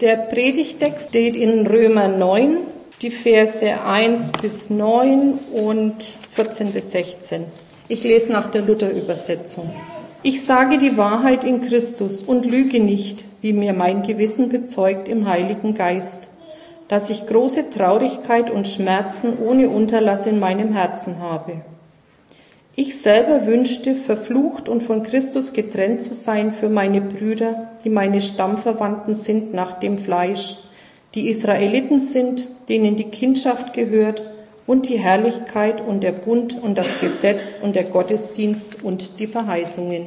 Der Predigtext steht in Römer 9, die Verse 1 bis 9 und 14 bis 16. Ich lese nach der Luther-Übersetzung. Ich sage die Wahrheit in Christus und lüge nicht, wie mir mein Gewissen bezeugt im Heiligen Geist, dass ich große Traurigkeit und Schmerzen ohne Unterlass in meinem Herzen habe. Ich selber wünschte, verflucht und von Christus getrennt zu sein für meine Brüder, die meine Stammverwandten sind nach dem Fleisch, die Israeliten sind, denen die Kindschaft gehört und die Herrlichkeit und der Bund und das Gesetz und der Gottesdienst und die Verheißungen,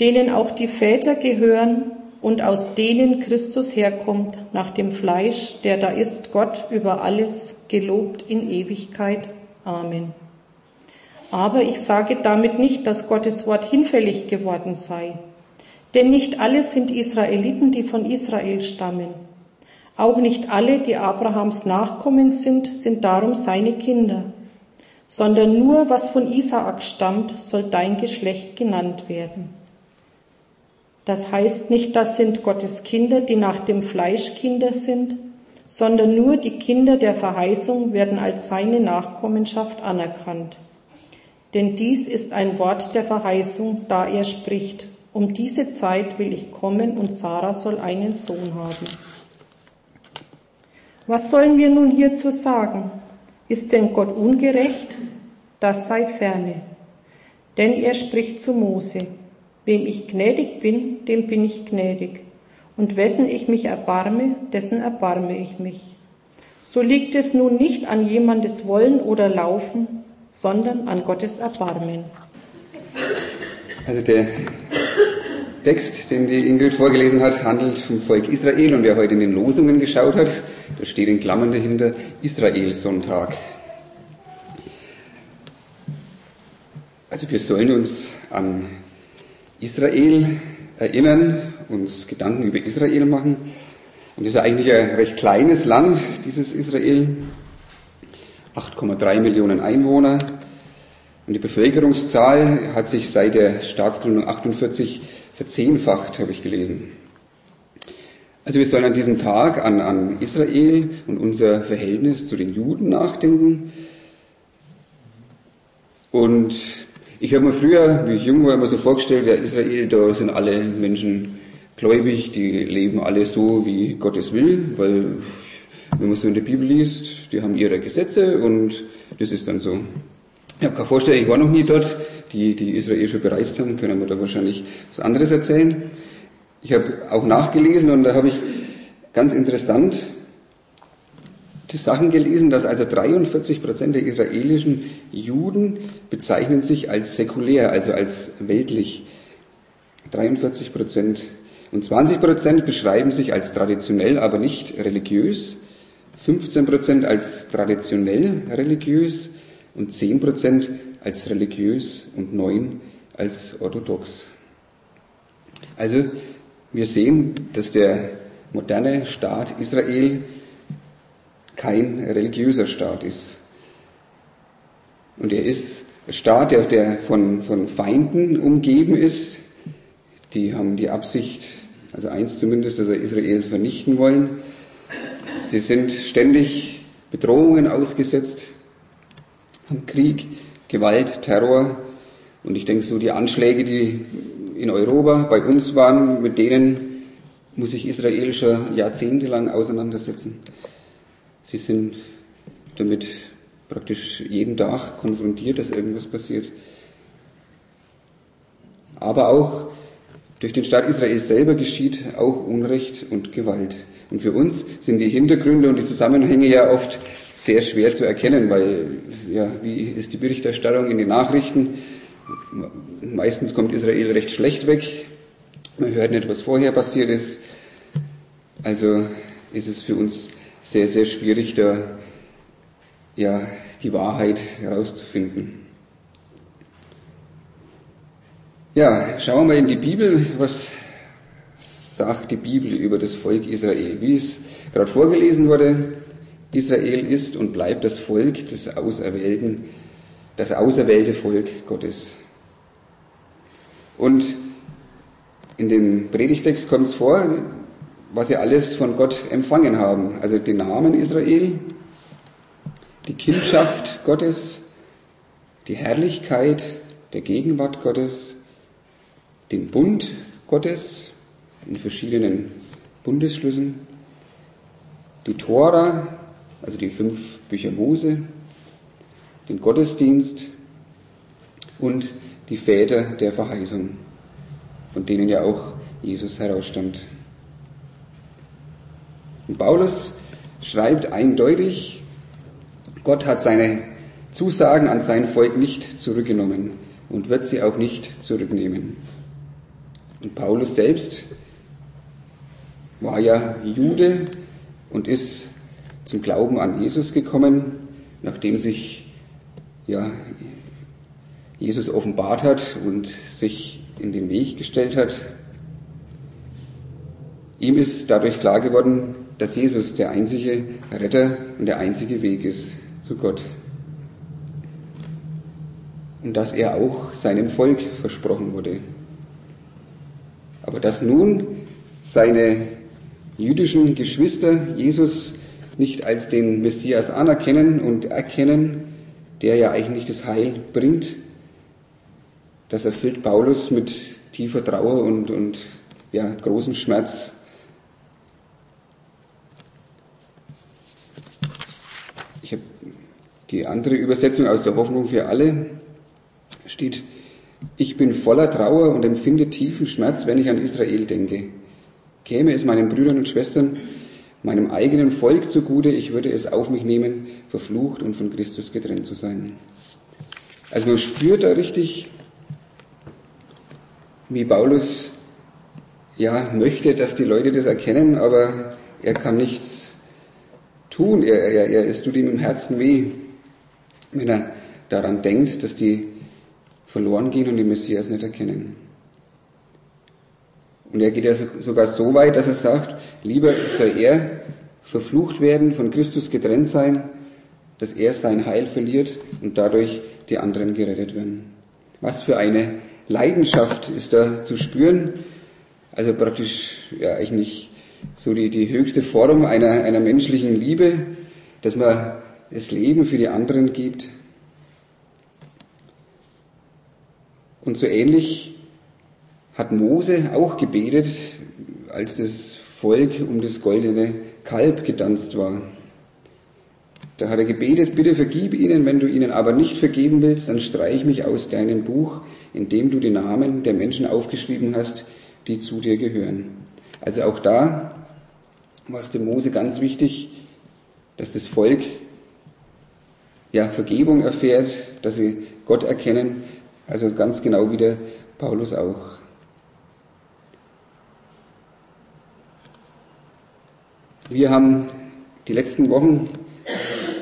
denen auch die Väter gehören und aus denen Christus herkommt nach dem Fleisch, der da ist Gott über alles, gelobt in Ewigkeit. Amen. Aber ich sage damit nicht, dass Gottes Wort hinfällig geworden sei. Denn nicht alle sind Israeliten, die von Israel stammen. Auch nicht alle, die Abrahams Nachkommen sind, sind darum seine Kinder, sondern nur was von Isaak stammt, soll dein Geschlecht genannt werden. Das heißt nicht, das sind Gottes Kinder, die nach dem Fleisch Kinder sind, sondern nur die Kinder der Verheißung werden als seine Nachkommenschaft anerkannt. Denn dies ist ein Wort der Verheißung, da er spricht, um diese Zeit will ich kommen und Sarah soll einen Sohn haben. Was sollen wir nun hierzu sagen? Ist denn Gott ungerecht? Das sei ferne. Denn er spricht zu Mose, wem ich gnädig bin, dem bin ich gnädig, und wessen ich mich erbarme, dessen erbarme ich mich. So liegt es nun nicht an jemandes Wollen oder Laufen, sondern an Gottes Erbarmen. Also der Text, den die Ingrid vorgelesen hat, handelt vom Volk Israel und wer heute in den Losungen geschaut hat, da steht in Klammern dahinter Israelsonntag. Also wir sollen uns an Israel erinnern, uns Gedanken über Israel machen. Und das ist eigentlich ein recht kleines Land, dieses Israel. 8,3 Millionen Einwohner. Und die Bevölkerungszahl hat sich seit der Staatsgründung 48 verzehnfacht, habe ich gelesen. Also wir sollen an diesem Tag an, an Israel und unser Verhältnis zu den Juden nachdenken. Und ich habe mir früher, wie ich jung war, immer so vorgestellt, ja, Israel, da sind alle Menschen gläubig, die leben alle so, wie Gott es will, weil wenn man so in der Bibel liest, die haben ihre Gesetze und das ist dann so. Ich habe keine Vorstellung, ich war noch nie dort. Die, die Israel schon bereist haben, können mir da wahrscheinlich was anderes erzählen. Ich habe auch nachgelesen und da habe ich ganz interessant die Sachen gelesen, dass also 43 Prozent der israelischen Juden bezeichnen sich als säkulär, also als weltlich. 43 Prozent. Und 20 Prozent beschreiben sich als traditionell, aber nicht religiös. 15 Prozent als traditionell religiös und 10 Prozent als religiös und 9 als orthodox. Also wir sehen, dass der moderne Staat Israel kein religiöser Staat ist. Und er ist ein Staat, der, der von, von Feinden umgeben ist. Die haben die Absicht, also eins zumindest, dass sie Israel vernichten wollen. Sie sind ständig Bedrohungen ausgesetzt, haben Krieg, Gewalt, Terror. Und ich denke, so die Anschläge, die in Europa bei uns waren, mit denen muss sich Israel schon jahrzehntelang auseinandersetzen. Sie sind damit praktisch jeden Tag konfrontiert, dass irgendwas passiert. Aber auch durch den Staat Israel selber geschieht auch Unrecht und Gewalt. Und für uns sind die Hintergründe und die Zusammenhänge ja oft sehr schwer zu erkennen, weil, ja, wie ist die Berichterstattung in den Nachrichten? Meistens kommt Israel recht schlecht weg. Man hört nicht, was vorher passiert ist. Also ist es für uns sehr, sehr schwierig, da ja, die Wahrheit herauszufinden. Ja, schauen wir in die Bibel, was sagt die Bibel über das Volk Israel. Wie es gerade vorgelesen wurde, Israel ist und bleibt das Volk des Auserwählten, das auserwählte Volk Gottes. Und in dem Predigtext kommt es vor, was sie alles von Gott empfangen haben. Also den Namen Israel, die Kindschaft Gottes, die Herrlichkeit der Gegenwart Gottes, den Bund Gottes in verschiedenen Bundesschlüssen, die Tora, also die fünf Bücher Mose, den Gottesdienst und die Väter der Verheißung, von denen ja auch Jesus herausstand. Und Paulus schreibt eindeutig, Gott hat seine Zusagen an sein Volk nicht zurückgenommen und wird sie auch nicht zurücknehmen. Und Paulus selbst war ja Jude und ist zum Glauben an Jesus gekommen, nachdem sich ja, Jesus offenbart hat und sich in den Weg gestellt hat. Ihm ist dadurch klar geworden, dass Jesus der einzige Retter und der einzige Weg ist zu Gott. Und dass er auch seinem Volk versprochen wurde. Aber dass nun seine jüdischen Geschwister Jesus nicht als den Messias anerkennen und erkennen, der ja eigentlich das Heil bringt, das erfüllt Paulus mit tiefer Trauer und, und ja, großem Schmerz. Ich habe die andere Übersetzung aus der Hoffnung für alle, steht, ich bin voller Trauer und empfinde tiefen Schmerz, wenn ich an Israel denke. Käme es meinen Brüdern und Schwestern, meinem eigenen Volk zugute, ich würde es auf mich nehmen, verflucht und von Christus getrennt zu sein. Also man spürt da richtig, wie Paulus ja möchte, dass die Leute das erkennen, aber er kann nichts tun. Er, er, er, es tut ihm im Herzen weh, wenn er daran denkt, dass die verloren gehen und den Messias nicht erkennen. Und er geht ja sogar so weit, dass er sagt, lieber soll er verflucht werden, von Christus getrennt sein, dass er sein Heil verliert und dadurch die anderen gerettet werden. Was für eine Leidenschaft ist da zu spüren. Also praktisch ja eigentlich so die, die höchste Form einer, einer menschlichen Liebe, dass man das Leben für die anderen gibt. Und so ähnlich hat Mose auch gebetet, als das Volk um das goldene Kalb getanzt war. Da hat er gebetet, bitte vergib ihnen, wenn du ihnen aber nicht vergeben willst, dann streich mich aus deinem Buch, in dem du die Namen der Menschen aufgeschrieben hast, die zu dir gehören. Also auch da war es dem Mose ganz wichtig, dass das Volk ja, Vergebung erfährt, dass sie Gott erkennen, also ganz genau wie der Paulus auch. Wir haben die letzten Wochen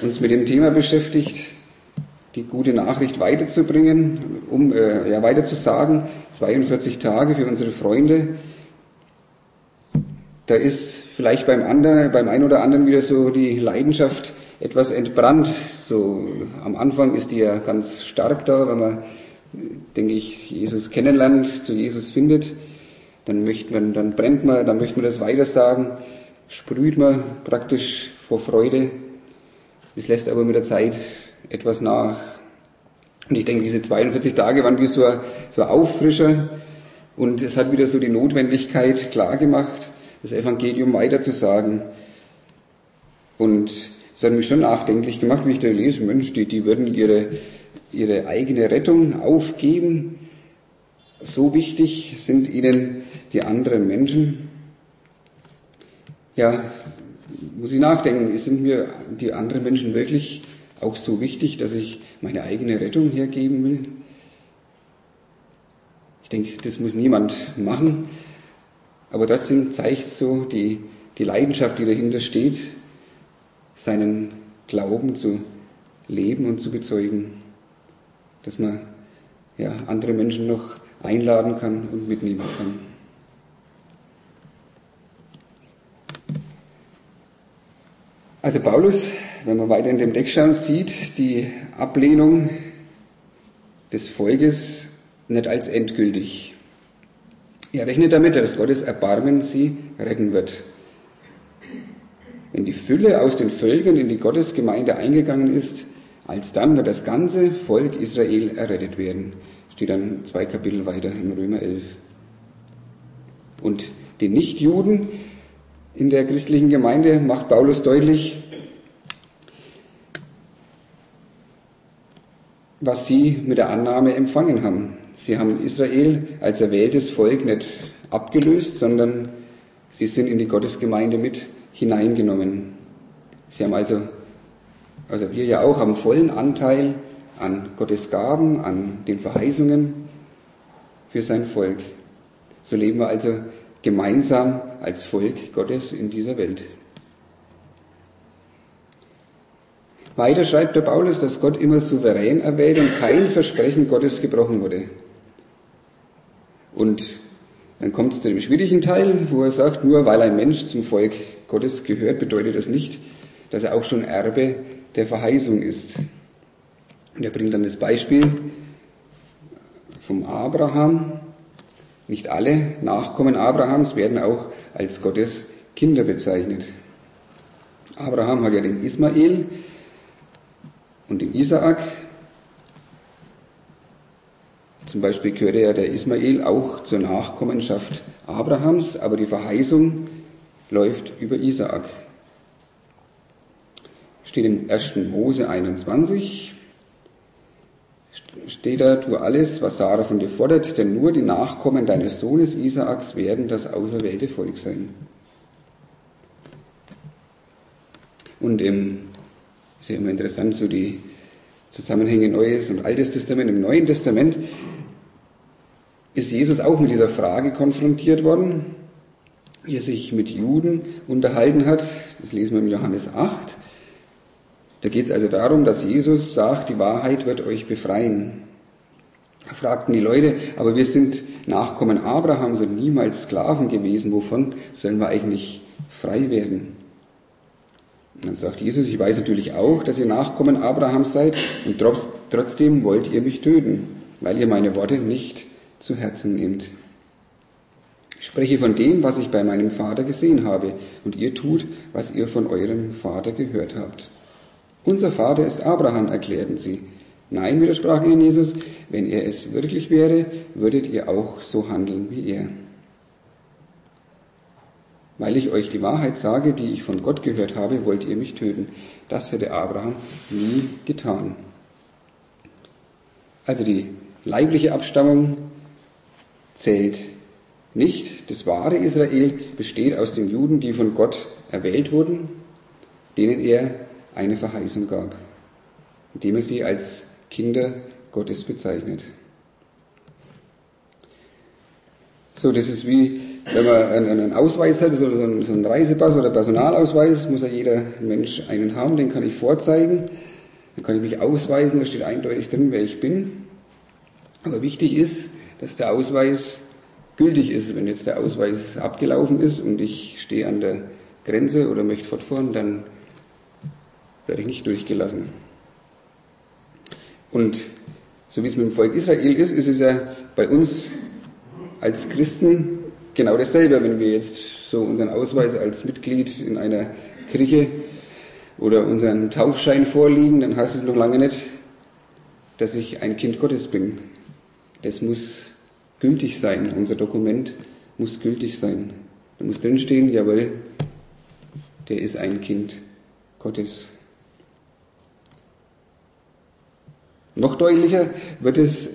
uns mit dem Thema beschäftigt, die gute Nachricht weiterzubringen, um äh, ja, weiterzusagen. 42 Tage für unsere Freunde. Da ist vielleicht beim anderen, beim einen oder anderen wieder so die Leidenschaft etwas entbrannt. So am Anfang ist die ja ganz stark da, wenn man, denke ich, Jesus kennenlernt, zu Jesus findet. Dann möchte man, dann brennt man, dann möchte man das weitersagen sprüht man praktisch vor Freude. Es lässt aber mit der Zeit etwas nach. Und ich denke, diese 42 Tage waren wie so ein, so ein Auffrischer und es hat wieder so die Notwendigkeit klargemacht, das Evangelium weiterzusagen. Und es hat mich schon nachdenklich gemacht, wie ich da lese, Mensch, die, die würden ihre, ihre eigene Rettung aufgeben. So wichtig sind ihnen die anderen Menschen ja, muss ich nachdenken, sind mir die anderen Menschen wirklich auch so wichtig, dass ich meine eigene Rettung hergeben will? Ich denke, das muss niemand machen, aber das zeigt so die, die Leidenschaft, die dahinter steht, seinen Glauben zu leben und zu bezeugen, dass man ja, andere Menschen noch einladen kann und mitnehmen kann. Also Paulus, wenn man weiter in dem Text schauen, sieht die Ablehnung des Volkes nicht als endgültig. Er rechnet damit, dass Gottes Erbarmen sie retten wird. wenn die Fülle aus den Völkern in die Gottesgemeinde eingegangen ist, alsdann wird das ganze Volk Israel errettet werden. Steht dann zwei Kapitel weiter in Römer 11. Und den Nichtjuden in der christlichen Gemeinde macht Paulus deutlich, was sie mit der Annahme empfangen haben. Sie haben Israel als erwähltes Volk nicht abgelöst, sondern sie sind in die Gottesgemeinde mit hineingenommen. Sie haben also, also wir ja auch, haben vollen Anteil an Gottes Gaben, an den Verheißungen für sein Volk. So leben wir also gemeinsam als Volk Gottes in dieser Welt. Weiter schreibt der Paulus, dass Gott immer souverän erwählt und kein Versprechen Gottes gebrochen wurde. Und dann kommt es zu dem schwierigen Teil, wo er sagt, nur weil ein Mensch zum Volk Gottes gehört, bedeutet das nicht, dass er auch schon Erbe der Verheißung ist. Und er bringt dann das Beispiel vom Abraham. Nicht alle Nachkommen Abrahams werden auch als Gottes Kinder bezeichnet. Abraham hat ja den Ismael, und in Isaak, zum Beispiel gehörte ja der Ismael auch zur Nachkommenschaft Abrahams, aber die Verheißung läuft über Isaak. Steht im 1. Mose 21, steht da, tu alles, was Sarah von dir fordert, denn nur die Nachkommen deines Sohnes Isaaks werden das auserwählte Volk sein. Und im ist ja immer interessant, so die Zusammenhänge Neues und Altes Testament. Im Neuen Testament ist Jesus auch mit dieser Frage konfrontiert worden, wie er sich mit Juden unterhalten hat. Das lesen wir im Johannes 8. Da geht es also darum, dass Jesus sagt, die Wahrheit wird euch befreien. Da fragten die Leute, aber wir sind Nachkommen Abrahams und niemals Sklaven gewesen. Wovon sollen wir eigentlich frei werden? Und dann sagt Jesus, ich weiß natürlich auch, dass ihr Nachkommen Abrahams seid und trotz, trotzdem wollt ihr mich töten, weil ihr meine Worte nicht zu Herzen nehmt. Ich spreche von dem, was ich bei meinem Vater gesehen habe, und ihr tut, was ihr von eurem Vater gehört habt. Unser Vater ist Abraham, erklärten sie. Nein, widersprach ihnen Jesus, wenn er es wirklich wäre, würdet ihr auch so handeln wie er weil ich euch die Wahrheit sage, die ich von Gott gehört habe, wollt ihr mich töten. Das hätte Abraham nie getan. Also die leibliche Abstammung zählt nicht. Das wahre Israel besteht aus den Juden, die von Gott erwählt wurden, denen er eine Verheißung gab, indem er sie als Kinder Gottes bezeichnet. So, das ist wie, wenn man einen Ausweis hat, so einen Reisepass oder Personalausweis, muss ja jeder Mensch einen haben, den kann ich vorzeigen. Dann kann ich mich ausweisen, da steht eindeutig drin, wer ich bin. Aber wichtig ist, dass der Ausweis gültig ist. Wenn jetzt der Ausweis abgelaufen ist und ich stehe an der Grenze oder möchte fortfahren, dann werde ich nicht durchgelassen. Und so wie es mit dem Volk Israel ist, ist es ja bei uns als Christen genau dasselbe, wenn wir jetzt so unseren Ausweis als Mitglied in einer Kirche oder unseren Taufschein vorliegen, dann heißt es noch lange nicht, dass ich ein Kind Gottes bin. Das muss gültig sein. Unser Dokument muss gültig sein. Da muss drinstehen, jawohl, der ist ein Kind Gottes. Noch deutlicher wird es, äh,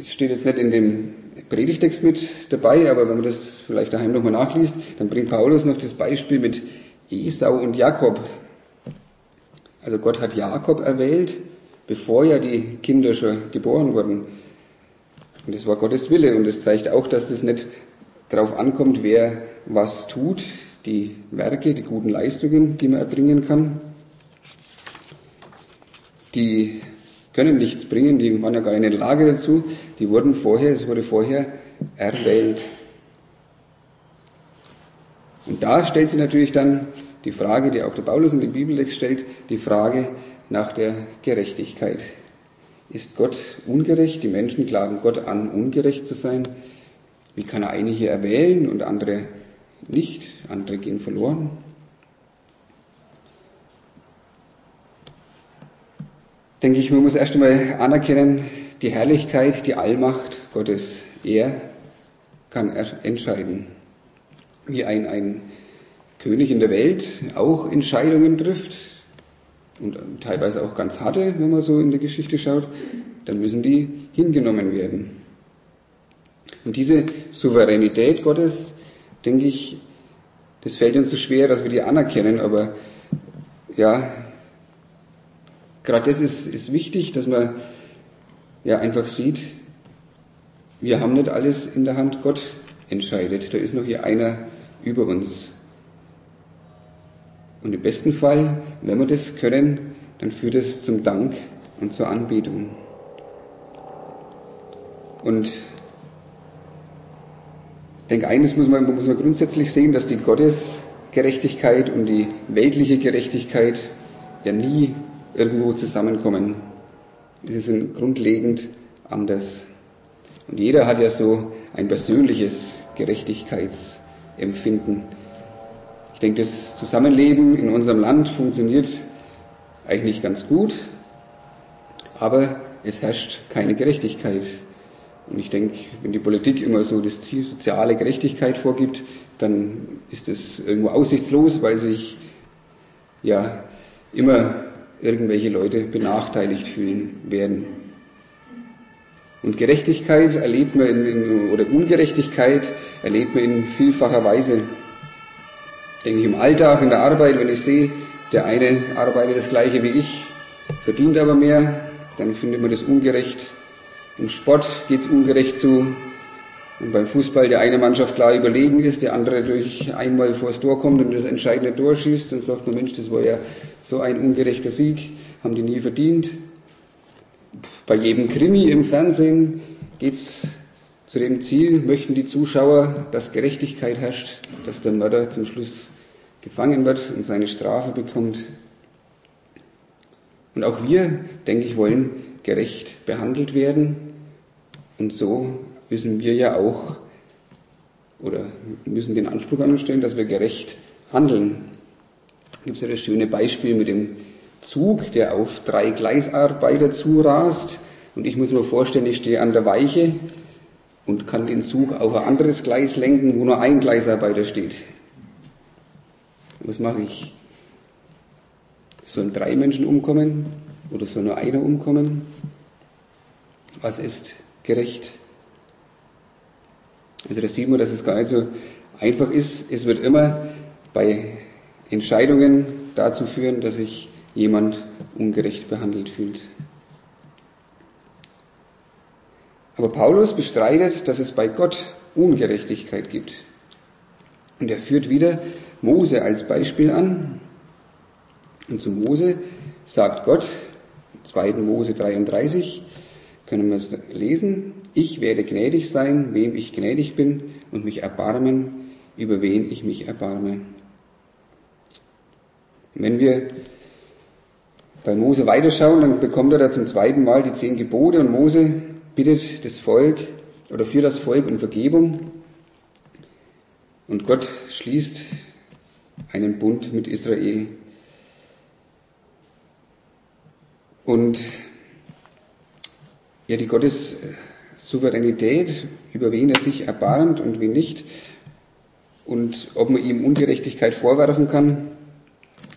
es steht jetzt nicht in dem Predigtext mit dabei, aber wenn man das vielleicht daheim nochmal nachliest, dann bringt Paulus noch das Beispiel mit Esau und Jakob. Also Gott hat Jakob erwählt, bevor ja die Kinder schon geboren wurden. Und das war Gottes Wille und das zeigt auch, dass es nicht darauf ankommt, wer was tut, die Werke, die guten Leistungen, die man erbringen kann. Die können nichts bringen, die waren ja gar nicht in der Lage dazu, die wurden vorher, es wurde vorher erwählt. Und da stellt sich natürlich dann die Frage, die auch der Paulus in dem Bibeltext stellt, die Frage nach der Gerechtigkeit. Ist Gott ungerecht? Die Menschen klagen Gott an, ungerecht zu sein. Wie kann er einige erwählen und andere nicht? Andere gehen verloren. Denke ich, man muss erst einmal anerkennen, die Herrlichkeit, die Allmacht Gottes. Er kann entscheiden. Wie ein, ein König in der Welt auch Entscheidungen trifft und teilweise auch ganz harte, wenn man so in der Geschichte schaut, dann müssen die hingenommen werden. Und diese Souveränität Gottes, denke ich, das fällt uns so schwer, dass wir die anerkennen, aber ja, gerade das ist, ist wichtig, dass man ja einfach sieht, wir haben nicht alles in der Hand, Gott entscheidet. Da ist noch hier einer über uns. Und im besten Fall, wenn wir das können, dann führt es zum Dank und zur Anbetung. Und ich denke, eines muss man, muss man grundsätzlich sehen, dass die Gottesgerechtigkeit und die weltliche Gerechtigkeit ja nie irgendwo zusammenkommen. Sie sind grundlegend anders. Und jeder hat ja so ein persönliches Gerechtigkeitsempfinden. Ich denke, das Zusammenleben in unserem Land funktioniert eigentlich ganz gut, aber es herrscht keine Gerechtigkeit. Und ich denke, wenn die Politik immer so das Ziel soziale Gerechtigkeit vorgibt, dann ist es irgendwo aussichtslos, weil sich ja immer irgendwelche Leute benachteiligt fühlen werden. Und Gerechtigkeit erlebt man in, in, oder Ungerechtigkeit erlebt man in vielfacher Weise. Denke ich im Alltag, in der Arbeit, wenn ich sehe, der eine arbeitet das gleiche wie ich, verdient aber mehr, dann findet man das ungerecht. Im Sport geht es ungerecht zu. Und beim Fußball der eine Mannschaft klar überlegen ist, der andere durch einmal vors Tor kommt und das entscheidende Tor schießt, dann sagt man, Mensch, das war ja so ein ungerechter Sieg, haben die nie verdient. Bei jedem Krimi im Fernsehen geht es zu dem Ziel, möchten die Zuschauer, dass Gerechtigkeit herrscht, dass der Mörder zum Schluss gefangen wird und seine Strafe bekommt. Und auch wir, denke ich, wollen gerecht behandelt werden. Und so müssen wir ja auch oder müssen den Anspruch an uns stellen, dass wir gerecht handeln. Da gibt es ja das schöne Beispiel mit dem Zug, der auf drei Gleisarbeiter zurast. Und ich muss mir vorstellen, ich stehe an der Weiche und kann den Zug auf ein anderes Gleis lenken, wo nur ein Gleisarbeiter steht. Was mache ich? Sollen drei Menschen umkommen oder soll nur einer umkommen? Was ist gerecht? Also da sieht man, dass es gar nicht so einfach ist. Es wird immer bei Entscheidungen dazu führen, dass ich jemand ungerecht behandelt fühlt. Aber Paulus bestreitet, dass es bei Gott Ungerechtigkeit gibt. Und er führt wieder Mose als Beispiel an. Und zu Mose sagt Gott, 2. Mose 33, können wir es lesen, ich werde gnädig sein, wem ich gnädig bin, und mich erbarmen, über wen ich mich erbarme. Wenn wir bei Mose weiterschauen, dann bekommt er da zum zweiten Mal die zehn Gebote und Mose bittet das Volk oder für das Volk um Vergebung. Und Gott schließt einen Bund mit Israel. Und ja, die Gottes Souveränität, über wen er sich erbarmt und wen nicht, und ob man ihm Ungerechtigkeit vorwerfen kann,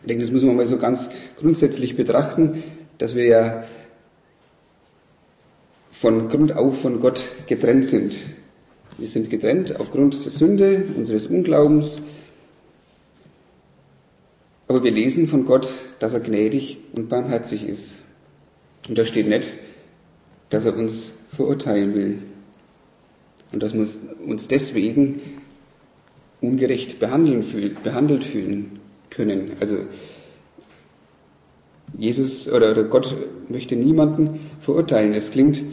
ich denke, das müssen wir mal so ganz grundsätzlich betrachten, dass wir ja von Grund auf von Gott getrennt sind. Wir sind getrennt aufgrund der Sünde, unseres Unglaubens. Aber wir lesen von Gott, dass er gnädig und barmherzig ist. Und da steht nicht, dass er uns verurteilen will. Und dass wir uns deswegen ungerecht behandelt fühlen können. Also Jesus oder, oder Gott möchte niemanden verurteilen. Es klingt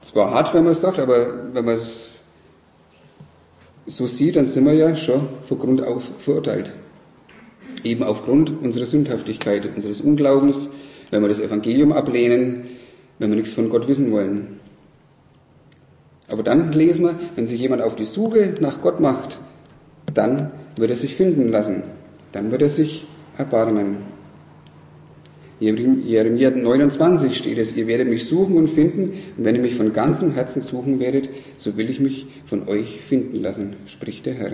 zwar hart, wenn man es sagt, aber wenn man es so sieht, dann sind wir ja schon von Grund auf verurteilt. Eben aufgrund unserer Sündhaftigkeit, unseres Unglaubens, wenn wir das Evangelium ablehnen, wenn wir nichts von Gott wissen wollen. Aber dann lesen wir, wenn sich jemand auf die Suche nach Gott macht, dann wird er sich finden lassen. Dann wird er sich erbarmen. Jeremia 29 steht es, ihr werdet mich suchen und finden, und wenn ihr mich von ganzem Herzen suchen werdet, so will ich mich von euch finden lassen, spricht der Herr.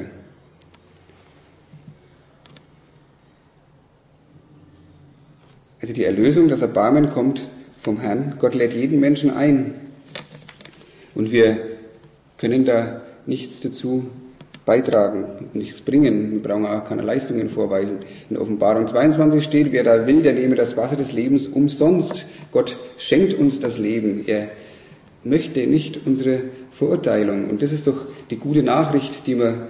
Also die Erlösung, das Erbarmen kommt vom Herrn. Gott lädt jeden Menschen ein. Und wir können da nichts dazu beitragen, nichts bringen. Wir brauchen auch keine Leistungen vorweisen. In Offenbarung 22 steht, wer da will, der nehme das Wasser des Lebens umsonst. Gott schenkt uns das Leben. Er möchte nicht unsere Verurteilung. Und das ist doch die gute Nachricht, die wir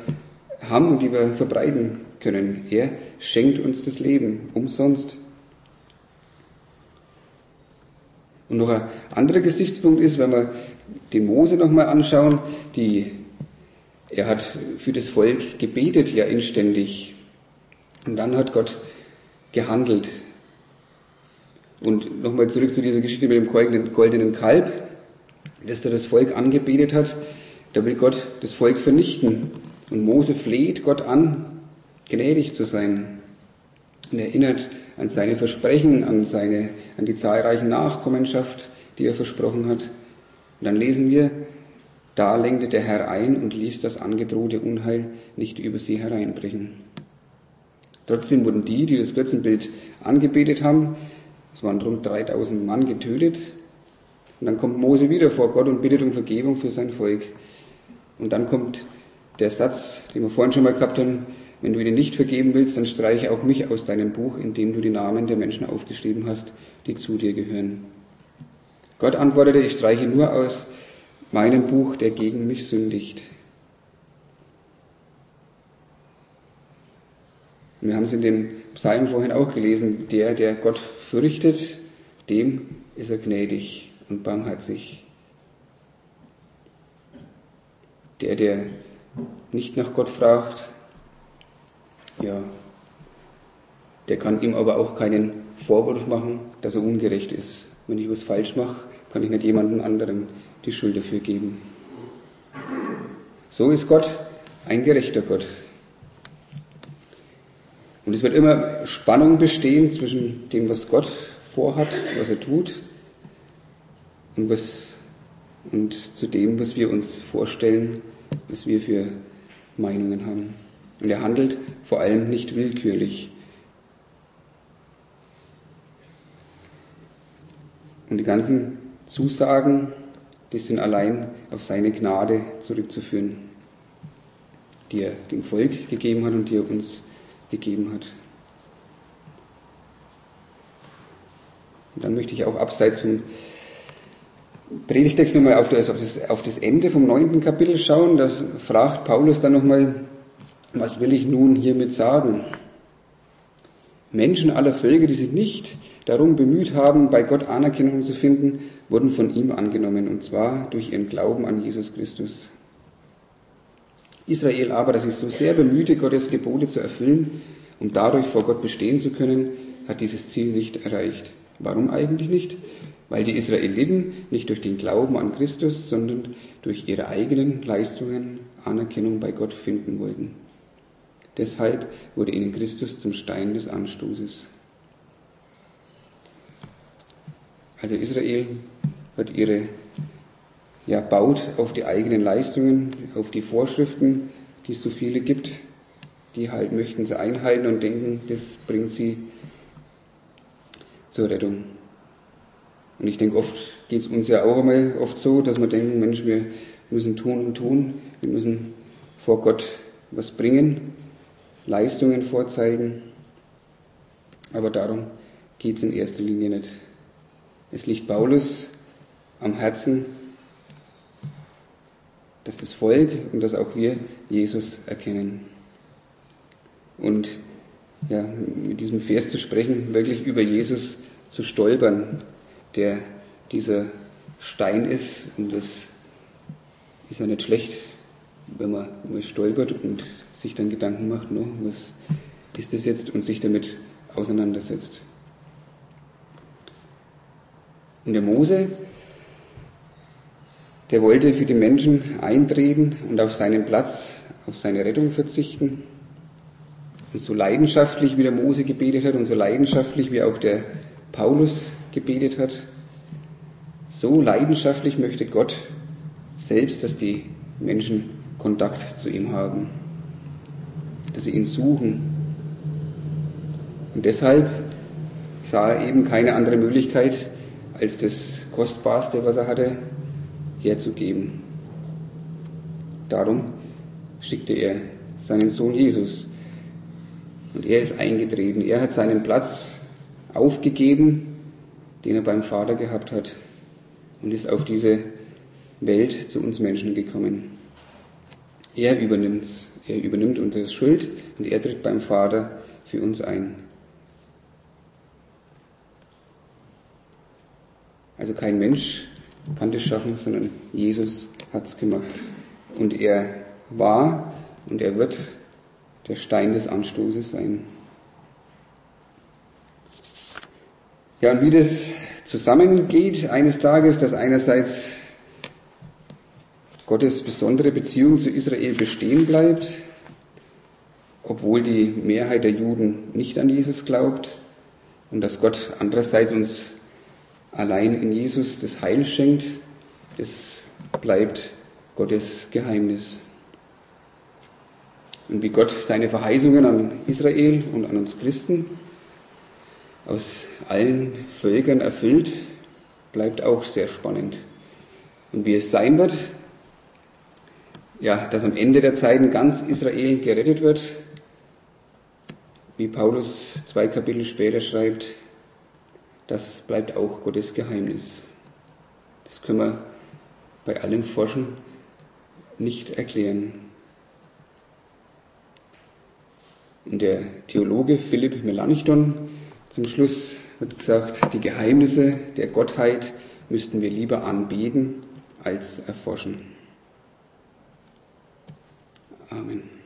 haben und die wir verbreiten können. Er schenkt uns das Leben umsonst. Und noch ein anderer Gesichtspunkt ist, wenn wir den Mose nochmal anschauen, die er hat für das Volk gebetet, ja inständig. Und dann hat Gott gehandelt. Und nochmal zurück zu dieser Geschichte mit dem goldenen Kalb, das da das Volk angebetet hat. Da will Gott das Volk vernichten. Und Mose fleht Gott an, gnädig zu sein. Und erinnert an seine Versprechen, an, seine, an die zahlreichen Nachkommenschaft, die er versprochen hat. Und dann lesen wir, da lenkte der Herr ein und ließ das angedrohte Unheil nicht über sie hereinbrechen. Trotzdem wurden die, die das Götzenbild angebetet haben, es waren rund 3000 Mann getötet. Und dann kommt Mose wieder vor Gott und bittet um Vergebung für sein Volk. Und dann kommt der Satz, den wir vorhin schon mal gehabt haben, wenn du ihnen nicht vergeben willst, dann streiche auch mich aus deinem Buch, in dem du die Namen der Menschen aufgeschrieben hast, die zu dir gehören. Gott antwortete, ich streiche nur aus meinem Buch, der gegen mich sündigt. Wir haben es in dem Psalm vorhin auch gelesen, der, der Gott fürchtet, dem ist er gnädig und barmherzig. Der, der nicht nach Gott fragt, ja, der kann ihm aber auch keinen Vorwurf machen, dass er ungerecht ist. Wenn ich was falsch mache, kann ich nicht jemanden anderen die Schuld dafür geben. So ist Gott ein gerechter Gott. Und es wird immer Spannung bestehen zwischen dem, was Gott vorhat, was er tut, und, was, und zu dem, was wir uns vorstellen, was wir für Meinungen haben. Und er handelt vor allem nicht willkürlich. Und die ganzen Zusagen die sind allein auf seine Gnade zurückzuführen, die er dem Volk gegeben hat und die er uns gegeben hat. Und dann möchte ich auch abseits vom Predigtext nochmal auf das, auf, das, Ende vom neunten Kapitel schauen. Das fragt Paulus dann nochmal, was will ich nun hiermit sagen? Menschen aller Völker, die sich nicht darum bemüht haben, bei Gott Anerkennung zu finden, wurden von ihm angenommen, und zwar durch ihren Glauben an Jesus Christus. Israel aber, das sich so sehr bemühte, Gottes Gebote zu erfüllen, um dadurch vor Gott bestehen zu können, hat dieses Ziel nicht erreicht. Warum eigentlich nicht? Weil die Israeliten nicht durch den Glauben an Christus, sondern durch ihre eigenen Leistungen Anerkennung bei Gott finden wollten. Deshalb wurde ihnen Christus zum Stein des Anstoßes. Also Israel hat ihre, ja, baut auf die eigenen Leistungen, auf die Vorschriften, die es so viele gibt. Die halt möchten sie einhalten und denken, das bringt sie zur Rettung. Und ich denke, oft geht es uns ja auch einmal oft so, dass wir denken, Mensch, wir müssen tun und tun, wir müssen vor Gott was bringen, Leistungen vorzeigen. Aber darum geht es in erster Linie nicht. Es liegt Paulus am Herzen, dass das Volk und dass auch wir Jesus erkennen. Und ja, mit diesem Vers zu sprechen, wirklich über Jesus zu stolpern, der dieser Stein ist. Und das ist ja nicht schlecht, wenn man mal stolpert und sich dann Gedanken macht, no, was ist das jetzt und sich damit auseinandersetzt. Und der Mose, der wollte für die Menschen eintreten und auf seinen Platz, auf seine Rettung verzichten. Und so leidenschaftlich wie der Mose gebetet hat und so leidenschaftlich wie auch der Paulus gebetet hat. So leidenschaftlich möchte Gott selbst, dass die Menschen Kontakt zu ihm haben, dass sie ihn suchen. Und deshalb sah er eben keine andere Möglichkeit, als das Kostbarste, was er hatte, herzugeben. Darum schickte er seinen Sohn Jesus. Und er ist eingetreten. Er hat seinen Platz aufgegeben, den er beim Vater gehabt hat, und ist auf diese Welt zu uns Menschen gekommen. Er übernimmt Er übernimmt unsere Schuld und er tritt beim Vater für uns ein. Also kein Mensch kann das schaffen, sondern Jesus hat es gemacht. Und er war und er wird der Stein des Anstoßes sein. Ja, und wie das zusammengeht eines Tages, dass einerseits Gottes besondere Beziehung zu Israel bestehen bleibt, obwohl die Mehrheit der Juden nicht an Jesus glaubt, und dass Gott andererseits uns allein in Jesus das Heil schenkt, das bleibt Gottes Geheimnis. Und wie Gott seine Verheißungen an Israel und an uns Christen aus allen Völkern erfüllt, bleibt auch sehr spannend. Und wie es sein wird, ja, dass am Ende der Zeiten ganz Israel gerettet wird, wie Paulus zwei Kapitel später schreibt, das bleibt auch Gottes Geheimnis. Das können wir bei allem Forschen nicht erklären. Und der Theologe Philipp Melanchthon zum Schluss hat gesagt, die Geheimnisse der Gottheit müssten wir lieber anbeten als erforschen. Amen.